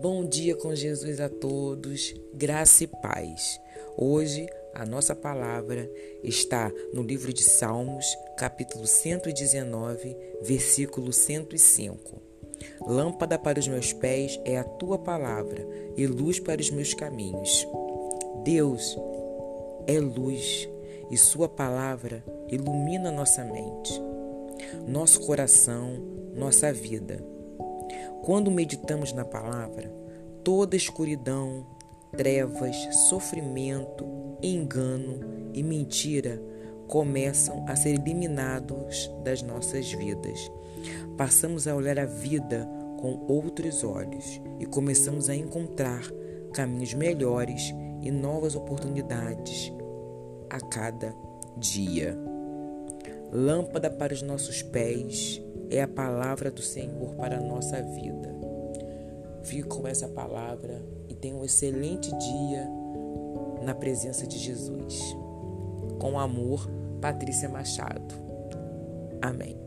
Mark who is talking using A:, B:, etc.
A: Bom dia com Jesus a todos, graça e paz. Hoje a nossa palavra está no livro de Salmos, capítulo 119, versículo 105. Lâmpada para os meus pés é a tua palavra e luz para os meus caminhos. Deus é luz e Sua palavra ilumina nossa mente, nosso coração, nossa vida. Quando meditamos na palavra, toda escuridão, trevas, sofrimento, engano e mentira começam a ser eliminados das nossas vidas. Passamos a olhar a vida com outros olhos e começamos a encontrar caminhos melhores e novas oportunidades a cada dia. Lâmpada para os nossos pés é a palavra do Senhor para a nossa vida. Fique com essa palavra e tenha um excelente dia na presença de Jesus. Com amor, Patrícia Machado. Amém.